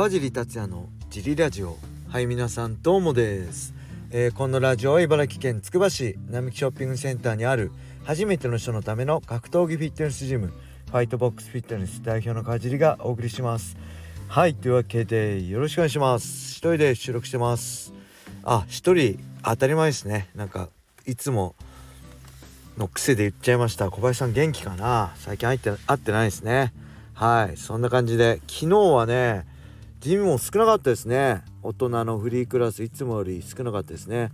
川尻達也のジリラジオ。はい皆さんどうもです、えー、このラジオは茨城県つくば市並木ショッピングセンターにある初めての人のための格闘技フィットネスジムファイトボックスフィットネス代表の川尻がお送りします。はいというわけでよろしくお願いします。一人で収録してますあ一人当たり前ですね。なんかいつもの癖で言っちゃいました。小林さん元気かな？最近会って会ってないですね。はいそんな感じで昨日はねジムも少なかったですね。大人のフリークラスいつもより少なかったですね。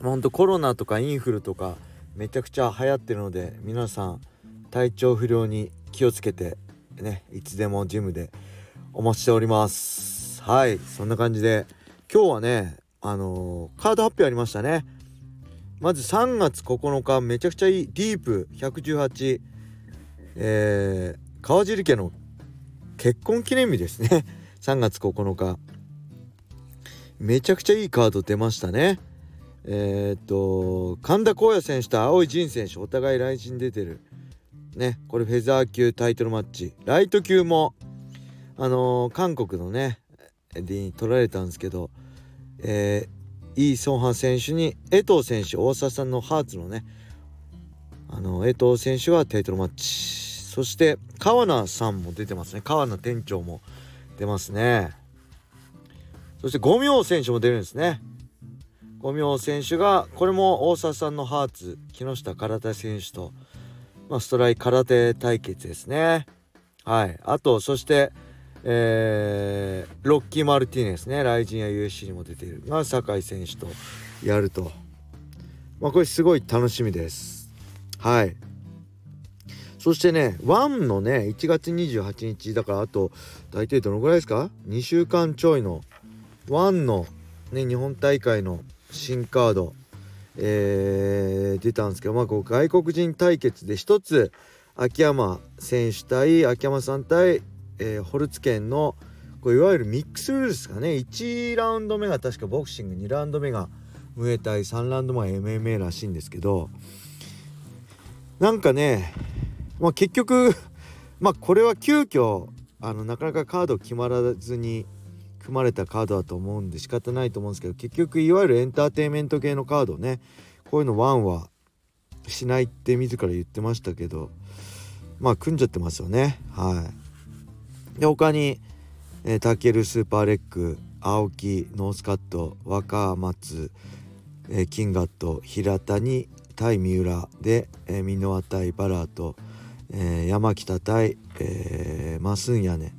ほんとコロナとかインフルとかめちゃくちゃ流行ってるので皆さん体調不良に気をつけてねいつでもジムでお待ちしております。はいそんな感じで今日はねあのー、カード発表ありましたね。まず3月9日めちゃくちゃいいディープ118えー、川尻家の結婚記念日ですね。3月9日。めちゃくちゃいいカード出ましたね。えー、っと神田光也選手と青井仁選手お互い来陣出てる。ねこれフェザー級タイトルマッチ。ライト級もあのー、韓国のねに取られたんですけどえー、イ・ソンハ選手に江藤選手大沢さんのハーツのねあの江藤選手はタイトルマッチ。そして川名さんも出てますね。川名店長も。出ますね。そして五明選手も出るんですね。五明選手がこれも大沢さんのハーツ木下空手選手と、まあ、ストライ空手対決ですね。はい。あとそしてえー、ロッキー・マルティネスね。ライジンや USC にも出ている。が酒井選手とやると。まあこれすごい楽しみです。はい。そしてね1のね1月28日だからあと大体どのぐらいですか？2週間ちょいの1のね日本大会の新カードえー、出たんですけどまあこう外国人対決で一つ秋山選手対秋山さん対えー、ホルツ県のこういわゆるミックスルールですかね。1ラウンド目が確かボクシング2ラウンド目がムエタイ3ラウンド目は MMA らしいんですけどなんかね、まあ、結局 まあこれは急遽あのなかなかカード決まらずに組まれたカードだと思うんで仕方ないと思うんですけど結局いわゆるエンターテインメント系のカードねこういうの1はしないって自ら言ってましたけどまあ組んじゃってますよねはい。で他に、えー、タケルスーパーレッグ青木ノースカット若松、えー、キンガット平谷対三浦で、えー、箕輪対バラート、えー、山北対、えー、マスンヤネ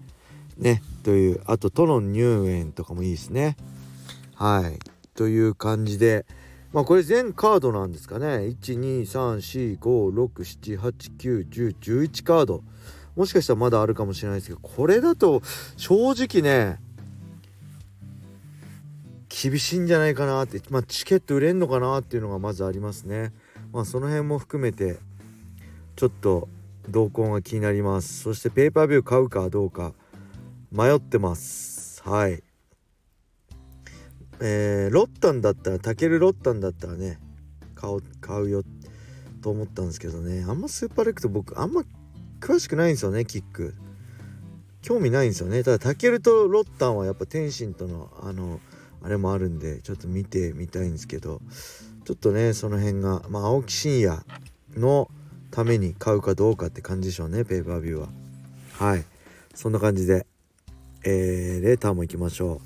ねというあとトロン入園とかもいいですね。はい。という感じでまあこれ全カードなんですかね。1234567891011カード。もしかしたらまだあるかもしれないですけどこれだと正直ね厳しいんじゃないかなって、まあ、チケット売れんのかなっていうのがまずありますね。まあ、その辺も含めてちょっと動向が気になります。そしてペーパービュー買うかどうか迷ってます。はい。えー、ロッタンだったら、タケルロッタンだったらね、買う買うよと思ったんですけどね、あんまスーパーレクト僕あんま詳しくないんですよねキック興味ないんですよねただタケルとロッタンはやっぱ天心とのあのあれもあるんでちょっと見てみたいんですけどちょっとねその辺がまあ青木真也のために買うかどうかって感じでしょうねペーパービューは。はい。そんな感じで。えー、レーターも行きましょ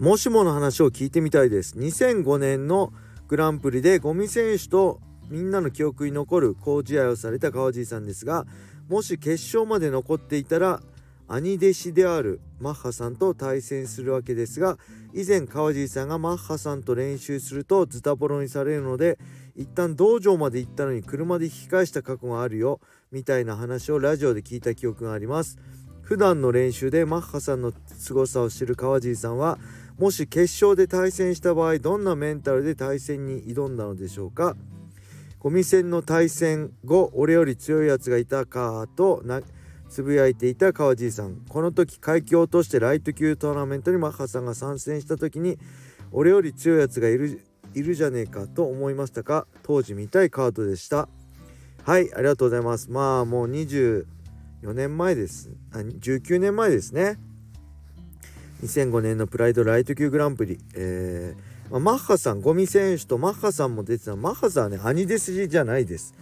う。もしもの話を聞いてみたいです。2005年のグランプリでゴミ選手とみんなの記憶に残る好試合をされた川尻さんですがもし決勝まで残っていたら兄弟子であるマッハさんと対戦するわけですが以前川尻さんがマッハさんと練習するとズタボロにされるので一旦道場まで行ったのに車で引き返した過去があるよみたいな話をラジオで聞いた記憶があります。普段の練習でマッハさんの凄さを知る川尻さんはもし決勝で対戦した場合どんなメンタルで対戦に挑んだのでしょうか。ゴミ戦の対戦後俺より強いやつがいたかとつぶやいていた川尻さん。この時階級を落としてライト級トーナメントにマッハさんが参戦した時に俺より強いやつがいるいるじゃねえかと思いましたか。当時見たいカードでした。はいありがとうございます。まあもう24年前です。あ19年前ですね。2005年のプライドライト級グランプリ、えーまあ、マッハさんゴミ選手とマッハさんも出てた。マッハさんはね兄弟子じゃないです。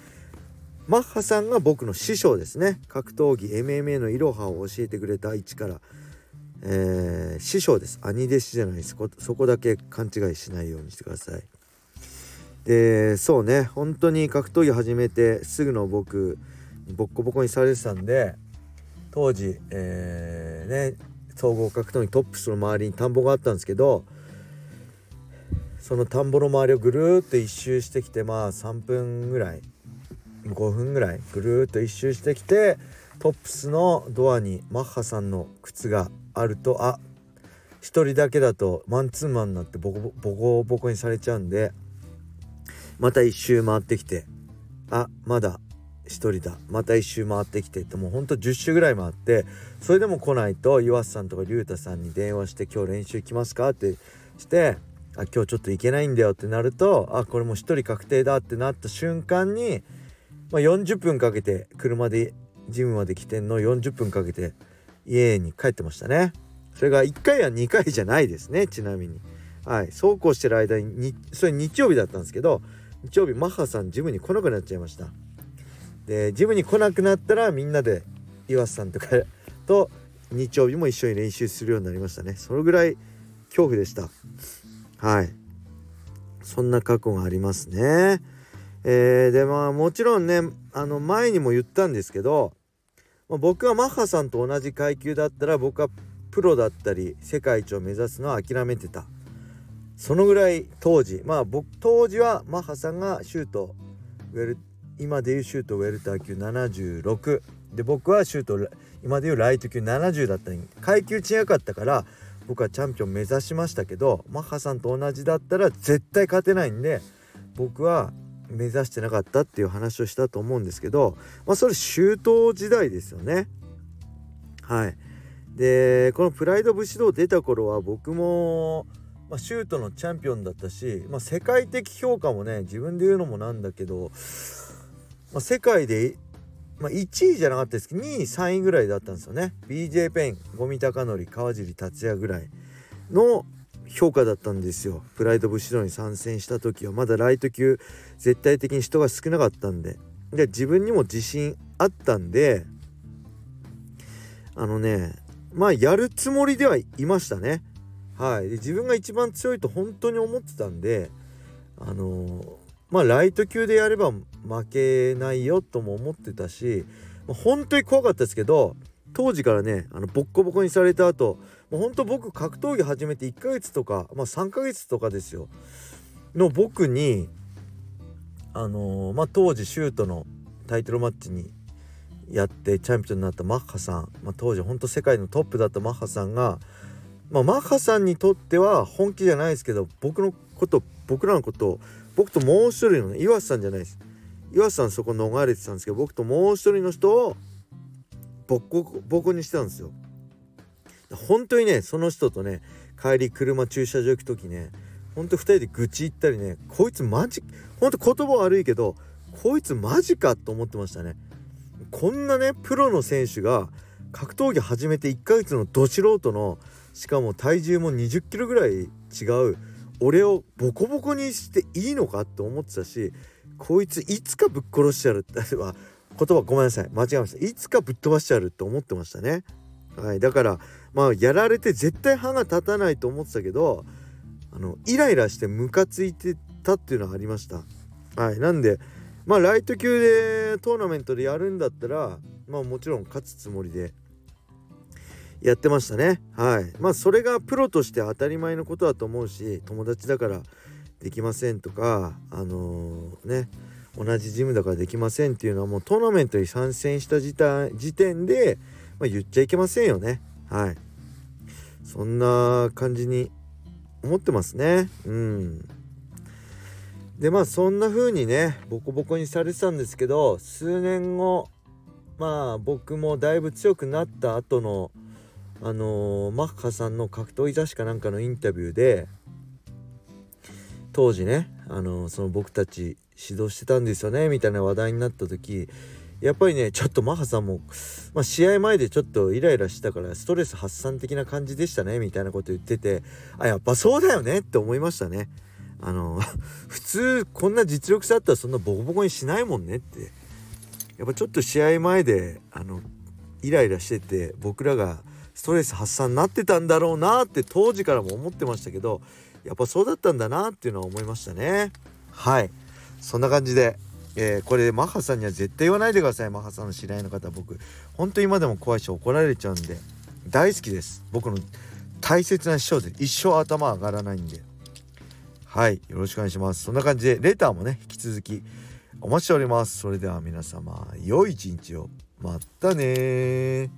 マッハさんが僕の師匠ですね。格闘技 MMA のいろはを教えてくれた一から、えー、師匠です。兄弟子じゃないです。そこだけ勘違いしないようにしてください。でそうね。本当に格闘技始めてすぐの僕ボッコボコにされてたんで当時、えー、ね総合格闘技トップスの周りに田んぼがあったんですけどその田んぼの周りをぐるっと一周してきてまあ3分ぐらい5分ぐらいぐるっと一周してきてトップスのドアにマッハさんの靴があるとあ1人だけだとマンツーマンになってボコボコボコにされちゃうんでまた一周回ってきてあまだ1人だまた1周回ってきてってもうほんと10周ぐらい回ってそれでも来ないと岩瀬さんとか竜太さんに電話して「今日練習来ますか?」ってして「あ今日ちょっと行けないんだよ」ってなるとあこれもう1人確定だってなった瞬間に、まあ、40分かけて車でジムまで来てんの40分かけて家に帰ってましたね。それが1回や2回じゃないですねちなみに。はい。そうこうしてる間にそれ日曜日だったんですけど日曜日マッハさんジムに来なくなっちゃいました。でジムに来なくなったらみんなで岩瀬さんとかと日曜日も一緒に練習するようになりましたね。そのぐらい恐怖でした。はい。そんな過去がありますね。えー、でまあもちろんねあの前にも言ったんですけど、まあ、僕はマッハさんと同じ階級だったら僕はプロだったり世界一を目指すのは諦めてた。そのぐらい当時。まあ僕当時はマッハさんがシュートウェル今でいうシュートウェルター級76で僕はシュート今でいうライト級70だったに階級違かったから僕はチャンピオン目指しましたけどマッハさんと同じだったら絶対勝てないんで僕は目指してなかったっていう話をしたと思うんですけどまあそれ周到時代ですよね。はい。でこのプライド武士道出た頃は僕もまあ、シュートのチャンピオンだったし、まあ、世界的評価もね自分で言うのもなんだけどまあ、世界で、まあ、1位じゃなかったですけど2位3位ぐらいだったんですよね。BJ ペン五味隆則川尻達也ぐらいの評価だったんですよ。プライド武士道に参戦した時はまだライト級絶対的に人が少なかったんで。で自分にも自信あったんであのねまあやるつもりではいましたね。はい。で自分が一番強いと本当に思ってたんであのー、まあライト級でやれば負けないよとも思ってたし、まあ、本当に怖かったですけど当時からねあのボッコボコにされた後もう本当僕格闘技始めて1ヶ月とか、まあ、3ヶ月とかですよ。の僕にあのー、まあ、当時シュートのタイトルマッチにやってチャンピオンになったマッハさん、まあ、当時本当世界のトップだったマッハさんが、まあ、マッハさんにとっては本気じゃないですけど僕のこと僕らのことを僕ともう一人のね岩瀬さんじゃないです。岩瀬さんそこ逃れてたんですけど僕ともう一人の人をボコボコにしてたんですよ。本当にねその人とね帰り車駐車場行く時ねほんと2人で愚痴言ったりねこいつマジほんと言葉悪いけどこいつマジかと思ってましたね。こんなねプロの選手が格闘技始めて1ヶ月のど素人のしかも体重も20キロぐらい違う俺をボコボコにしていいのかって思ってたしこいついつかぶっ殺しちゃうって言葉ごめんなさい間違えました。いつかぶっ飛ばしちゃうって思ってましたね。はいだからまあやられて絶対歯が立たないと思ってたけどあのイライラしてムカついてたっていうのはありました。はい。なんでまあライト級でトーナメントでやるんだったらまあもちろん勝つつもりでやってましたね。はい。まあそれがプロとして当たり前のことだと思うし友達だからできませんとかあのー、ね同じジムだからできませんっていうのはもうトーナメントに参戦した時点で、まあ、言っちゃいけませんよね。はい。そんな感じに思ってますね。うん。でまあそんな風にねボコボコにされてたんですけど数年後まあ僕もだいぶ強くなった後のあのー、マッハさんの格闘技雑誌かなんかのインタビューで当時ねあのその僕たち指導してたんですよねみたいな話題になった時やっぱりねちょっとマハさんも、まあ、試合前でちょっとイライラしたからストレス発散的な感じでしたねみたいなこと言っててあやっぱそうだよねって思いましたねあの普通こんな実力差あったらそんなボコボコにしないもんねって。やっぱちょっと試合前であのイライラしてて僕らがストレス発散になってたんだろうなって当時からも思ってましたけどやっぱそうだったんだなっていうのは思いましたね。はい。そんな感じでえー、これマッハさんには絶対言わないでください。マッハさんの知り合いの方僕。本当今でも怖いし怒られちゃうんで。大好きです。僕の大切な師匠で一生頭上がらないんで。はい。よろしくお願いします。そんな感じでレターもね引き続きお待ちしております。それでは皆様良い一日を。またね